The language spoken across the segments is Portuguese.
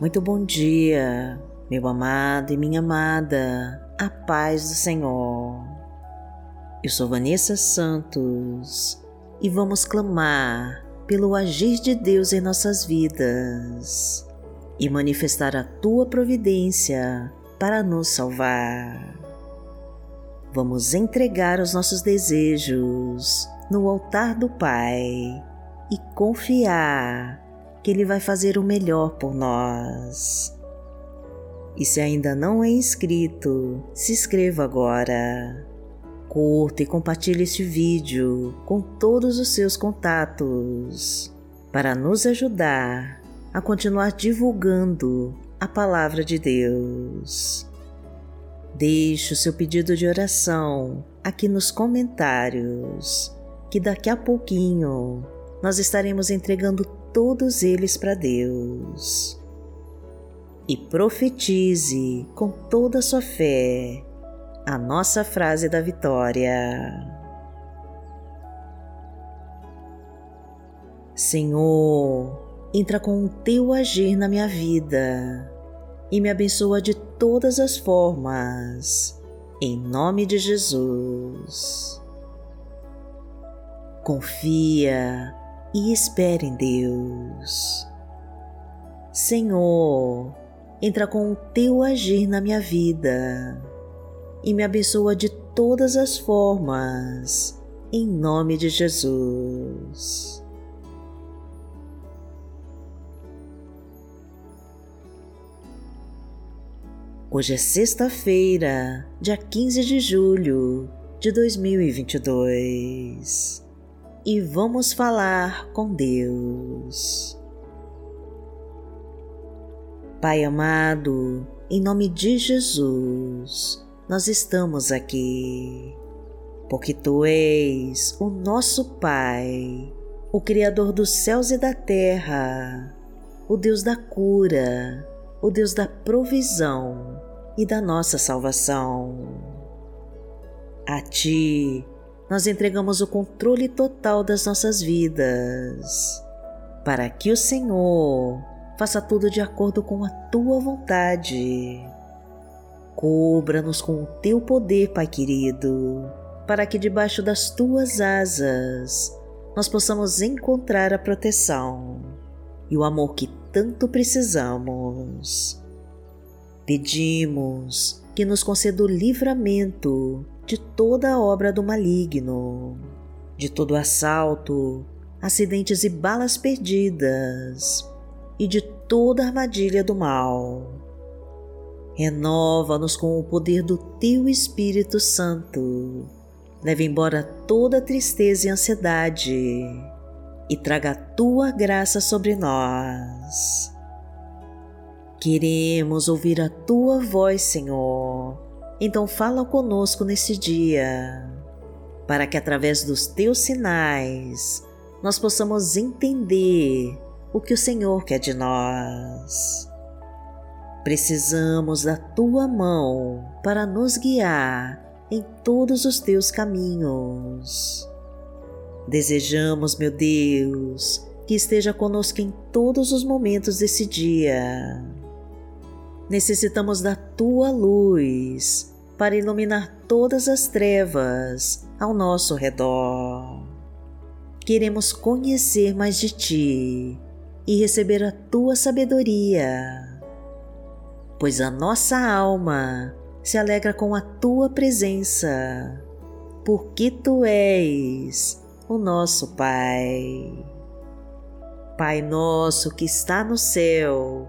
Muito bom dia, meu amado e minha amada, a paz do Senhor. Eu sou Vanessa Santos e vamos clamar pelo agir de Deus em nossas vidas e manifestar a tua providência para nos salvar. Vamos entregar os nossos desejos no altar do Pai e confiar que Ele vai fazer o melhor por nós. E se ainda não é inscrito, se inscreva agora. Curta e compartilhe este vídeo com todos os seus contatos para nos ajudar a continuar divulgando a Palavra de Deus. Deixe o seu pedido de oração aqui nos comentários, que daqui a pouquinho nós estaremos entregando todos eles para Deus. E profetize com toda a sua fé a nossa frase da vitória. Senhor, entra com o teu agir na minha vida e me abençoa de todas as formas, em nome de Jesus. Confia e espere em Deus. Senhor, entra com o teu agir na minha vida e me abençoa de todas as formas, em nome de Jesus. Hoje é sexta-feira, dia 15 de julho de 2022 e vamos falar com Deus. Pai amado, em nome de Jesus, nós estamos aqui, porque Tu és o nosso Pai, o Criador dos céus e da terra, o Deus da cura, o Deus da provisão e da nossa salvação. A Ti nós entregamos o controle total das nossas vidas, para que o Senhor faça tudo de acordo com a tua vontade. Cubra-nos com o teu poder, Pai querido, para que debaixo das tuas asas nós possamos encontrar a proteção e o amor que tanto precisamos. Pedimos que nos conceda o livramento de toda a obra do maligno, de todo assalto, acidentes e balas perdidas, e de toda armadilha do mal. Renova-nos com o poder do Teu Espírito Santo. Leve embora toda tristeza e ansiedade e traga a Tua graça sobre nós. Queremos ouvir a Tua voz, Senhor então fala conosco nesse dia, para que através dos teus sinais nós possamos entender o que o Senhor quer de nós. Precisamos da tua mão para nos guiar em todos os teus caminhos. Desejamos, meu Deus, que esteja conosco em todos os momentos desse dia necessitamos da tua luz para iluminar todas as trevas ao nosso redor. Queremos conhecer mais de ti e receber a tua sabedoria, pois a nossa alma se alegra com a tua presença, porque tu és o nosso Pai. Pai nosso que está no céu,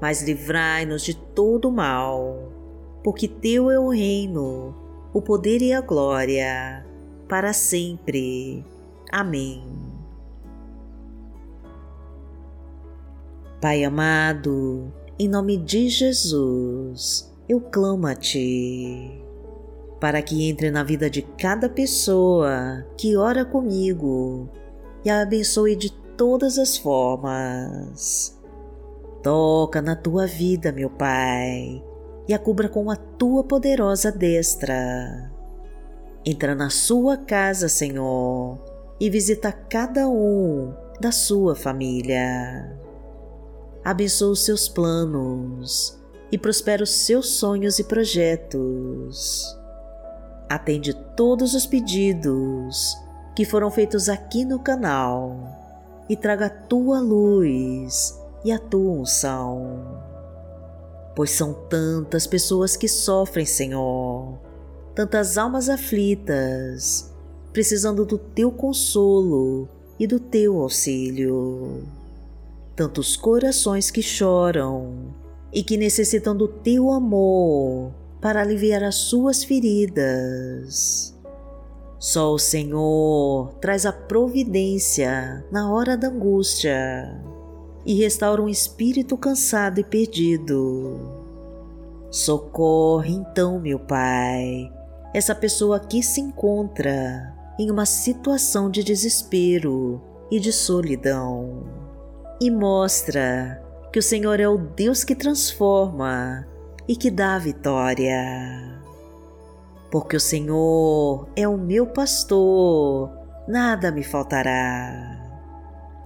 mas livrai-nos de todo mal, porque Teu é o reino, o poder e a glória, para sempre. Amém. Pai amado, em nome de Jesus, eu clamo a Ti, para que entre na vida de cada pessoa que ora comigo e a abençoe de todas as formas. Toca na tua vida, meu Pai, e a cubra com a tua poderosa destra. Entra na sua casa, Senhor, e visita cada um da sua família abençoa os seus planos e prospera os seus sonhos e projetos. Atende todos os pedidos que foram feitos aqui no canal e traga a tua luz e a tua unção. Pois são tantas pessoas que sofrem, Senhor, tantas almas aflitas, precisando do teu consolo e do teu auxílio tantos corações que choram e que necessitam do teu amor para aliviar as suas feridas. Só o Senhor traz a providência na hora da angústia e restaura um espírito cansado e perdido. Socorre então, meu Pai, essa pessoa que se encontra em uma situação de desespero e de solidão e mostra que o Senhor é o Deus que transforma e que dá vitória. Porque o Senhor é o meu pastor, nada me faltará.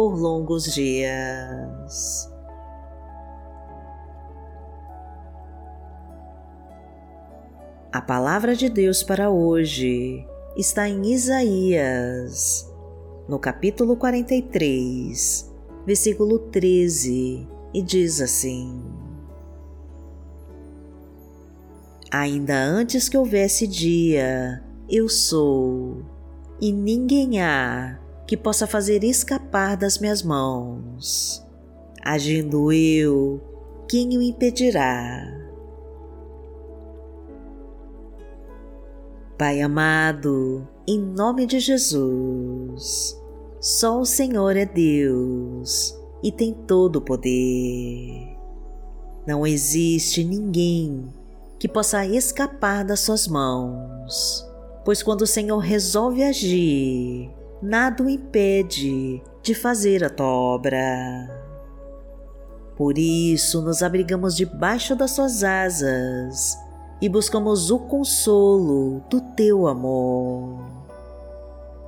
por longos dias. A palavra de Deus para hoje está em Isaías, no capítulo 43 versículo 13, e diz assim: Ainda antes que houvesse dia, eu sou, e ninguém há que possa fazer escapar das minhas mãos. Agindo eu, quem o impedirá? Pai amado, em nome de Jesus, só o Senhor é Deus e tem todo o poder. Não existe ninguém que possa escapar das suas mãos, pois quando o Senhor resolve agir, nada o impede de fazer a tua obra. Por isso nos abrigamos debaixo das suas asas e buscamos o consolo do teu amor.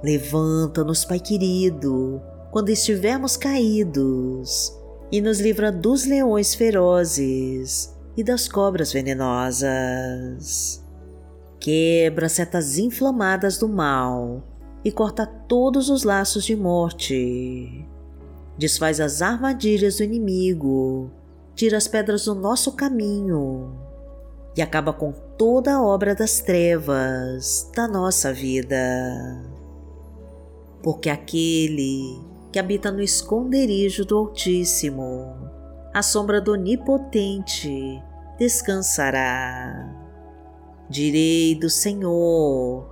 Levanta-nos, Pai querido, quando estivermos caídos, e nos livra dos leões ferozes e das cobras venenosas. Quebra setas inflamadas do mal e corta todos os laços de morte. Desfaz as armadilhas do inimigo, tira as pedras do nosso caminho e acaba com toda a obra das trevas da nossa vida porque aquele que habita no esconderijo do Altíssimo, à sombra do Onipotente, descansará. Direi do Senhor,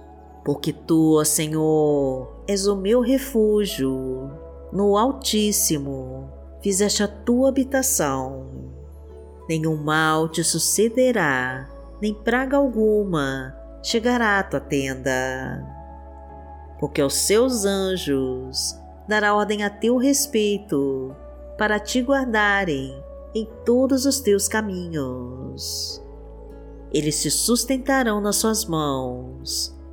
Porque tu, ó Senhor, és o meu refúgio, no Altíssimo fizeste a tua habitação. Nenhum mal te sucederá, nem praga alguma chegará à tua tenda. Porque aos seus anjos dará ordem a teu respeito, para te guardarem em todos os teus caminhos. Eles te sustentarão nas suas mãos,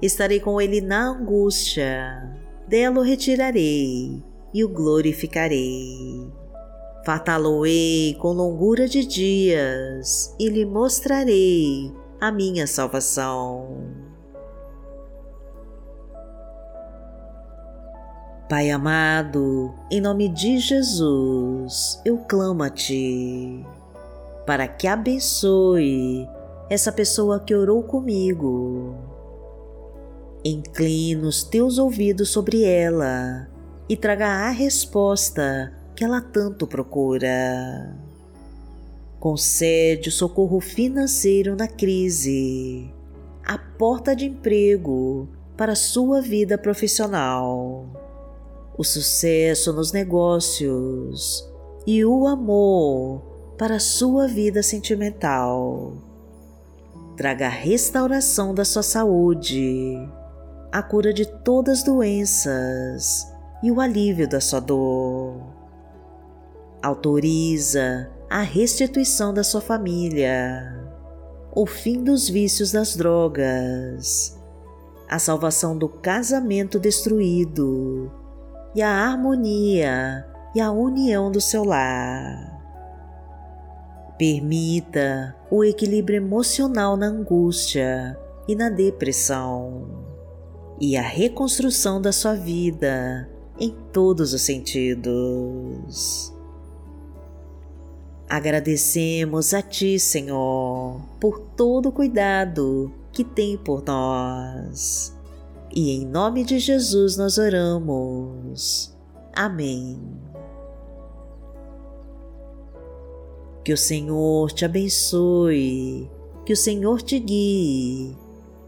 Estarei com ele na angústia, dela o retirarei e o glorificarei. Fartá-lo-ei com longura de dias e lhe mostrarei a minha salvação. Pai amado, em nome de Jesus, eu clamo a Ti para que abençoe essa pessoa que orou comigo. Inclina os teus ouvidos sobre ela e traga a resposta que ela tanto procura. Concede o socorro financeiro na crise, a porta de emprego para sua vida profissional o sucesso nos negócios e o amor para sua vida sentimental. Traga a restauração da sua saúde, a cura de todas as doenças e o alívio da sua dor. Autoriza a restituição da sua família, o fim dos vícios das drogas, a salvação do casamento destruído e a harmonia e a união do seu lar. Permita o equilíbrio emocional na angústia e na depressão e a reconstrução da sua vida em todos os sentidos. Agradecemos a Ti, Senhor, por todo o cuidado que tem por nós e em nome de Jesus nós oramos. Amém. Que o Senhor te abençoe, que o Senhor te guie